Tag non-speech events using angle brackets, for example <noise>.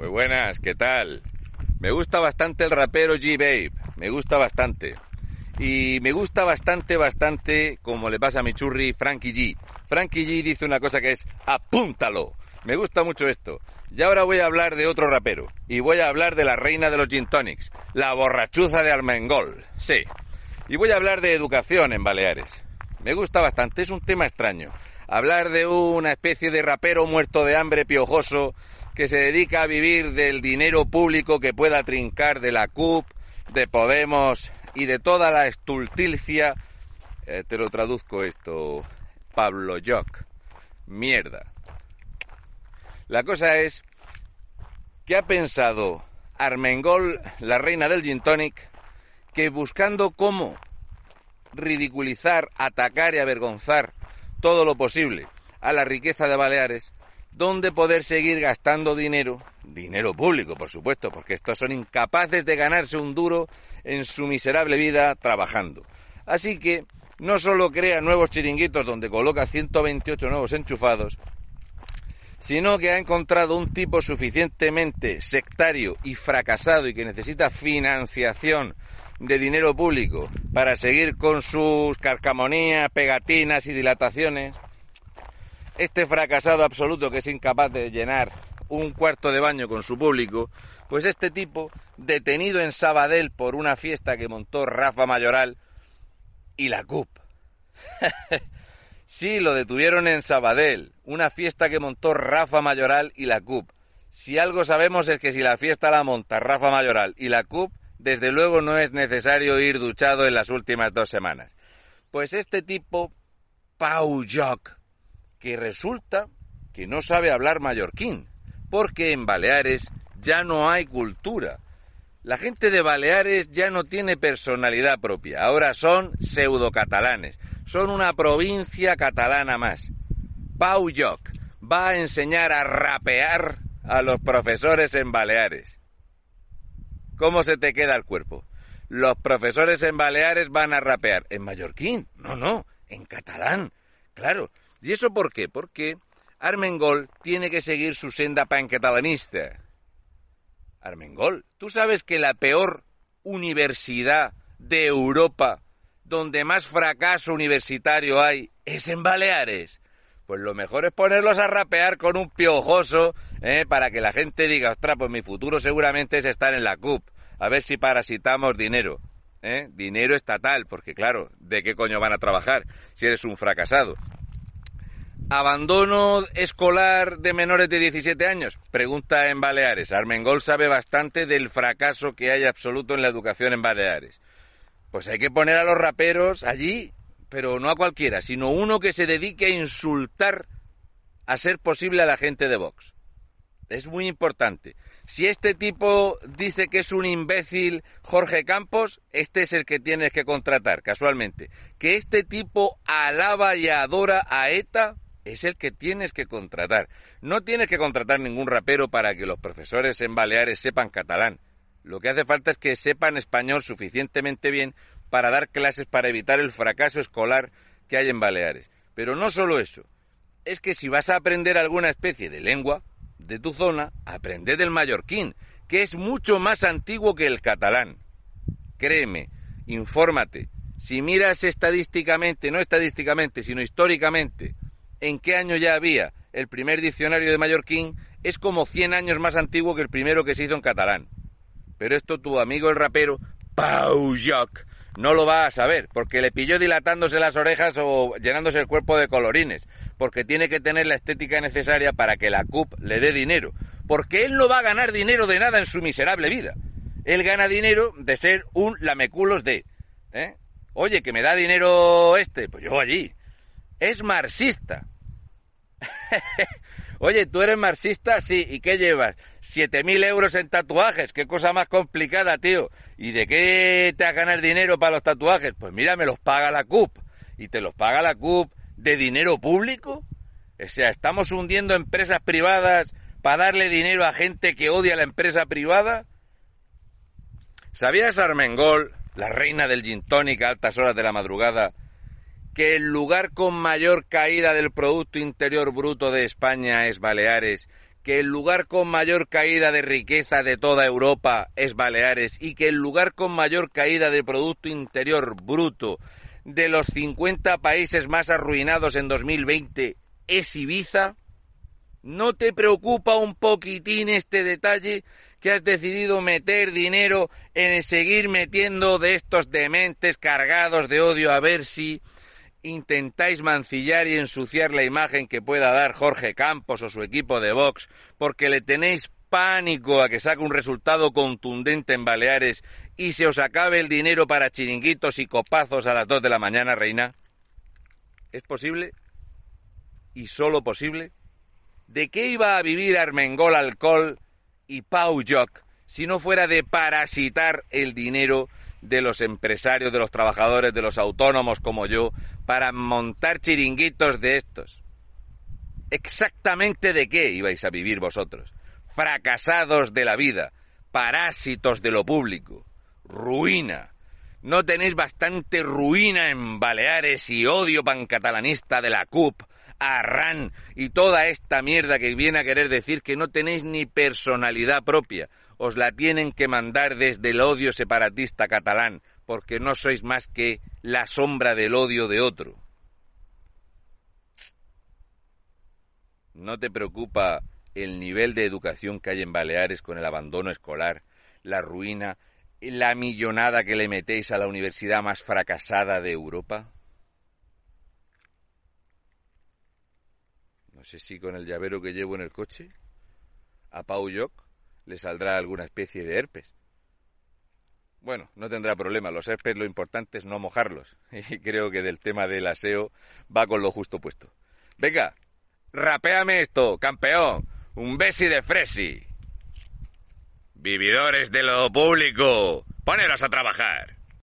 Muy buenas, ¿qué tal? Me gusta bastante el rapero G-Babe, me gusta bastante. Y me gusta bastante, bastante, como le pasa a mi churri Frankie G. Frankie G dice una cosa que es apúntalo. Me gusta mucho esto. Y ahora voy a hablar de otro rapero. Y voy a hablar de la reina de los gin tonics, la borrachuza de Armengol. Sí. Y voy a hablar de educación en Baleares. Me gusta bastante, es un tema extraño. Hablar de una especie de rapero muerto de hambre piojoso que se dedica a vivir del dinero público que pueda trincar de la CUP, de Podemos y de toda la estulticia. Eh, te lo traduzco esto, Pablo Jock. Mierda. La cosa es que ha pensado Armengol, la reina del gin tonic, que buscando cómo ridiculizar, atacar y avergonzar todo lo posible a la riqueza de Baleares, donde poder seguir gastando dinero, dinero público, por supuesto, porque estos son incapaces de ganarse un duro en su miserable vida trabajando. Así que no solo crea nuevos chiringuitos donde coloca 128 nuevos enchufados, sino que ha encontrado un tipo suficientemente sectario y fracasado y que necesita financiación de dinero público para seguir con sus carcamonías, pegatinas y dilataciones, este fracasado absoluto que es incapaz de llenar un cuarto de baño con su público, pues este tipo, detenido en Sabadell por una fiesta que montó Rafa Mayoral y la CUP. <laughs> sí, lo detuvieron en Sabadell, una fiesta que montó Rafa Mayoral y la CUP. Si algo sabemos es que si la fiesta la monta Rafa Mayoral y la CUP, desde luego no es necesario ir duchado en las últimas dos semanas. Pues este tipo, Pau Jock, que resulta que no sabe hablar mallorquín, porque en Baleares ya no hay cultura. La gente de Baleares ya no tiene personalidad propia, ahora son pseudo-catalanes, son una provincia catalana más. Pau Lloc va a enseñar a rapear a los profesores en Baleares. ¿Cómo se te queda el cuerpo? Los profesores en Baleares van a rapear. ¿En mallorquín? No, no, en catalán. Claro, ¿Y eso por qué? Porque Armengol tiene que seguir su senda pancatalanista. Armengol, ¿tú sabes que la peor universidad de Europa, donde más fracaso universitario hay, es en Baleares? Pues lo mejor es ponerlos a rapear con un piojoso, ¿eh? para que la gente diga, ostras, pues mi futuro seguramente es estar en la CUP, a ver si parasitamos dinero. ¿eh? Dinero estatal, porque claro, ¿de qué coño van a trabajar si eres un fracasado? ¿Abandono escolar de menores de 17 años? Pregunta en Baleares. Armengol sabe bastante del fracaso que hay absoluto en la educación en Baleares. Pues hay que poner a los raperos allí, pero no a cualquiera, sino uno que se dedique a insultar a ser posible a la gente de Vox. Es muy importante. Si este tipo dice que es un imbécil Jorge Campos, este es el que tienes que contratar, casualmente. Que este tipo alaba y adora a ETA, es el que tienes que contratar. No tienes que contratar ningún rapero para que los profesores en Baleares sepan catalán. Lo que hace falta es que sepan español suficientemente bien para dar clases para evitar el fracaso escolar que hay en Baleares. Pero no solo eso. Es que si vas a aprender alguna especie de lengua de tu zona, aprende del mallorquín, que es mucho más antiguo que el catalán. Créeme, infórmate. Si miras estadísticamente, no estadísticamente, sino históricamente, en qué año ya había el primer diccionario de mallorquín es como 100 años más antiguo que el primero que se hizo en catalán. Pero esto tu amigo el rapero, Pau Joc, no lo va a saber, porque le pilló dilatándose las orejas o llenándose el cuerpo de colorines, porque tiene que tener la estética necesaria para que la CUP le dé dinero, porque él no va a ganar dinero de nada en su miserable vida. Él gana dinero de ser un lameculos de... ¿eh? Oye, que me da dinero este, pues yo allí. Es marxista. <laughs> Oye, ¿tú eres marxista? Sí. ¿Y qué llevas? ¿Siete mil euros en tatuajes? Qué cosa más complicada, tío. ¿Y de qué te a ganar dinero para los tatuajes? Pues mira, me los paga la CUP. ¿Y te los paga la CUP de dinero público? O sea, ¿estamos hundiendo empresas privadas para darle dinero a gente que odia la empresa privada? ¿Sabías, Armengol, la reina del gin tonic a altas horas de la madrugada, que el lugar con mayor caída del Producto Interior Bruto de España es Baleares, que el lugar con mayor caída de riqueza de toda Europa es Baleares y que el lugar con mayor caída de Producto Interior Bruto de los 50 países más arruinados en 2020 es Ibiza? ¿No te preocupa un poquitín este detalle que has decidido meter dinero en seguir metiendo de estos dementes cargados de odio a ver si intentáis mancillar y ensuciar la imagen que pueda dar Jorge Campos o su equipo de Vox porque le tenéis pánico a que saque un resultado contundente en Baleares y se os acabe el dinero para chiringuitos y copazos a las dos de la mañana, reina? ¿Es posible? ¿Y solo posible? ¿De qué iba a vivir Armengol Alcohol y Pau Joc si no fuera de parasitar el dinero de los empresarios, de los trabajadores, de los autónomos como yo, para montar chiringuitos de estos. ¿Exactamente de qué ibais a vivir vosotros? Fracasados de la vida, parásitos de lo público, ruina. ¿No tenéis bastante ruina en Baleares y odio pancatalanista de la CUP, Arran y toda esta mierda que viene a querer decir que no tenéis ni personalidad propia? Os la tienen que mandar desde el odio separatista catalán, porque no sois más que la sombra del odio de otro. ¿No te preocupa el nivel de educación que hay en Baleares con el abandono escolar, la ruina, la millonada que le metéis a la universidad más fracasada de Europa? No sé si con el llavero que llevo en el coche, a Pau Yoc, le saldrá alguna especie de herpes. Bueno, no tendrá problema. Los herpes lo importante es no mojarlos. <laughs> Y creo que del tema del aseo va con lo justo puesto. Venga, rapéame esto, campeón. Un besi de fresi. Vividores de lo público, poneros a trabajar.